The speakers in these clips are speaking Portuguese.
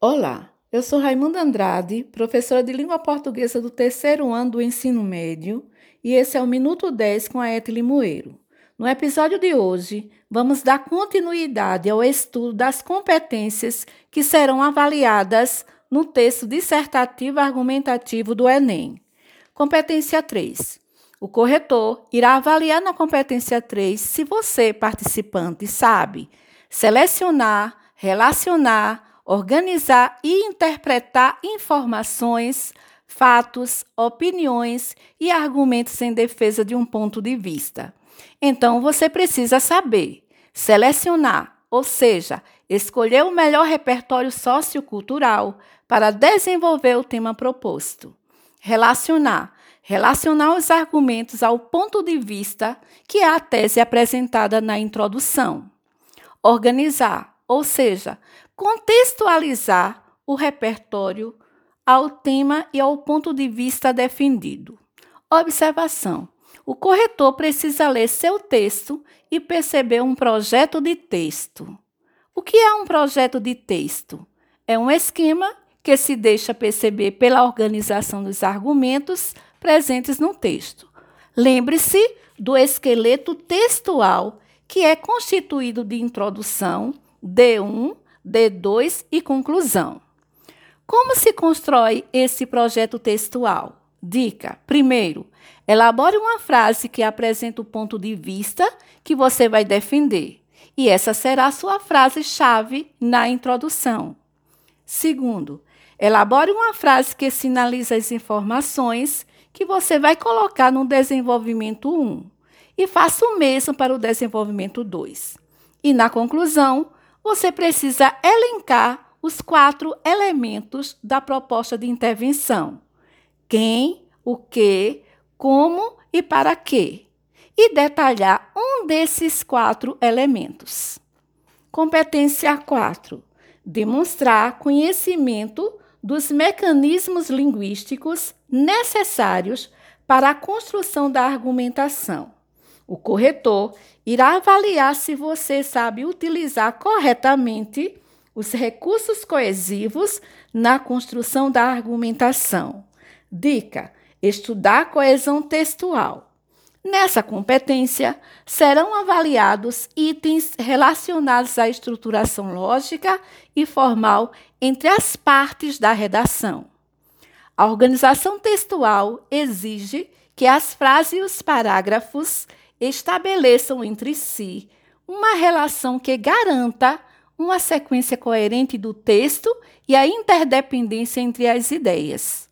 Olá, eu sou Raimunda Andrade, professora de língua portuguesa do terceiro ano do ensino médio, e esse é o Minuto 10 com a Ete Limoeiro. No episódio de hoje, vamos dar continuidade ao estudo das competências que serão avaliadas no texto dissertativo argumentativo do Enem. Competência 3. O corretor irá avaliar na competência 3 se você, participante, sabe selecionar, relacionar, organizar e interpretar informações, fatos, opiniões e argumentos em defesa de um ponto de vista. Então você precisa saber selecionar, ou seja, escolher o melhor repertório sociocultural para desenvolver o tema proposto. Relacionar, relacionar os argumentos ao ponto de vista que é a tese apresentada na introdução. Organizar, ou seja, contextualizar o repertório ao tema e ao ponto de vista defendido. Observação: o corretor precisa ler seu texto e perceber um projeto de texto. O que é um projeto de texto? É um esquema que se deixa perceber pela organização dos argumentos presentes no texto. Lembre-se do esqueleto textual, que é constituído de introdução, D1, D2 e conclusão. Como se constrói esse projeto textual? Dica: primeiro, elabore uma frase que apresenta o ponto de vista que você vai defender, e essa será a sua frase-chave na introdução. Segundo, elabore uma frase que sinaliza as informações que você vai colocar no desenvolvimento 1 e faça o mesmo para o desenvolvimento 2. E na conclusão, você precisa elencar os quatro elementos da proposta de intervenção: quem, o que, como e para quê, e detalhar um desses quatro elementos. Competência 4: demonstrar conhecimento dos mecanismos linguísticos necessários para a construção da argumentação. O corretor irá avaliar se você sabe utilizar corretamente os recursos coesivos na construção da argumentação. Dica: estudar coesão textual. Nessa competência, serão avaliados itens relacionados à estruturação lógica e formal entre as partes da redação. A organização textual exige que as frases e os parágrafos estabeleçam entre si uma relação que garanta uma sequência coerente do texto e a interdependência entre as ideias.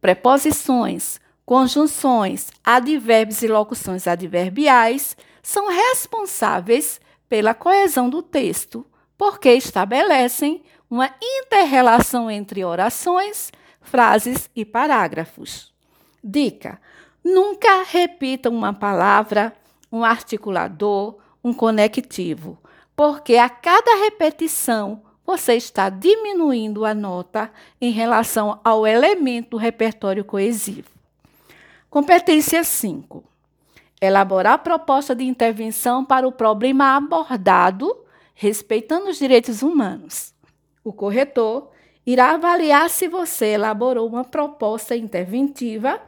Preposições, conjunções, advérbios e locuções adverbiais são responsáveis pela coesão do texto, porque estabelecem uma interrelação entre orações, frases e parágrafos. Dica: Nunca repita uma palavra, um articulador, um conectivo, porque a cada repetição você está diminuindo a nota em relação ao elemento do repertório coesivo. Competência 5. Elaborar proposta de intervenção para o problema abordado, respeitando os direitos humanos. O corretor irá avaliar se você elaborou uma proposta interventiva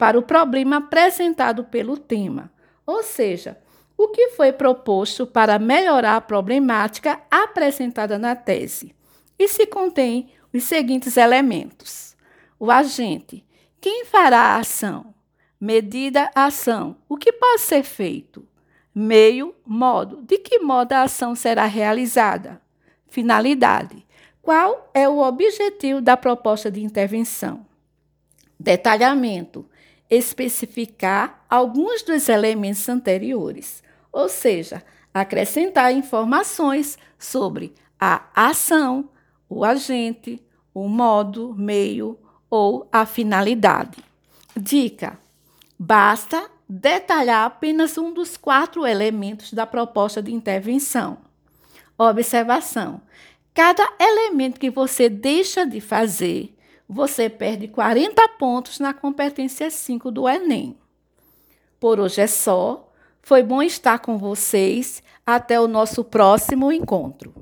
para o problema apresentado pelo tema, ou seja, o que foi proposto para melhorar a problemática apresentada na tese. E se contém os seguintes elementos: o agente, quem fará a ação, medida, ação, o que pode ser feito, meio, modo, de que modo a ação será realizada, finalidade, qual é o objetivo da proposta de intervenção, detalhamento, especificar alguns dos elementos anteriores, ou seja, acrescentar informações sobre a ação, o agente, o modo, meio ou a finalidade. Dica: basta detalhar apenas um dos quatro elementos da proposta de intervenção. Observação: cada elemento que você deixa de fazer você perde 40 pontos na competência 5 do Enem. Por hoje é só. Foi bom estar com vocês. Até o nosso próximo encontro.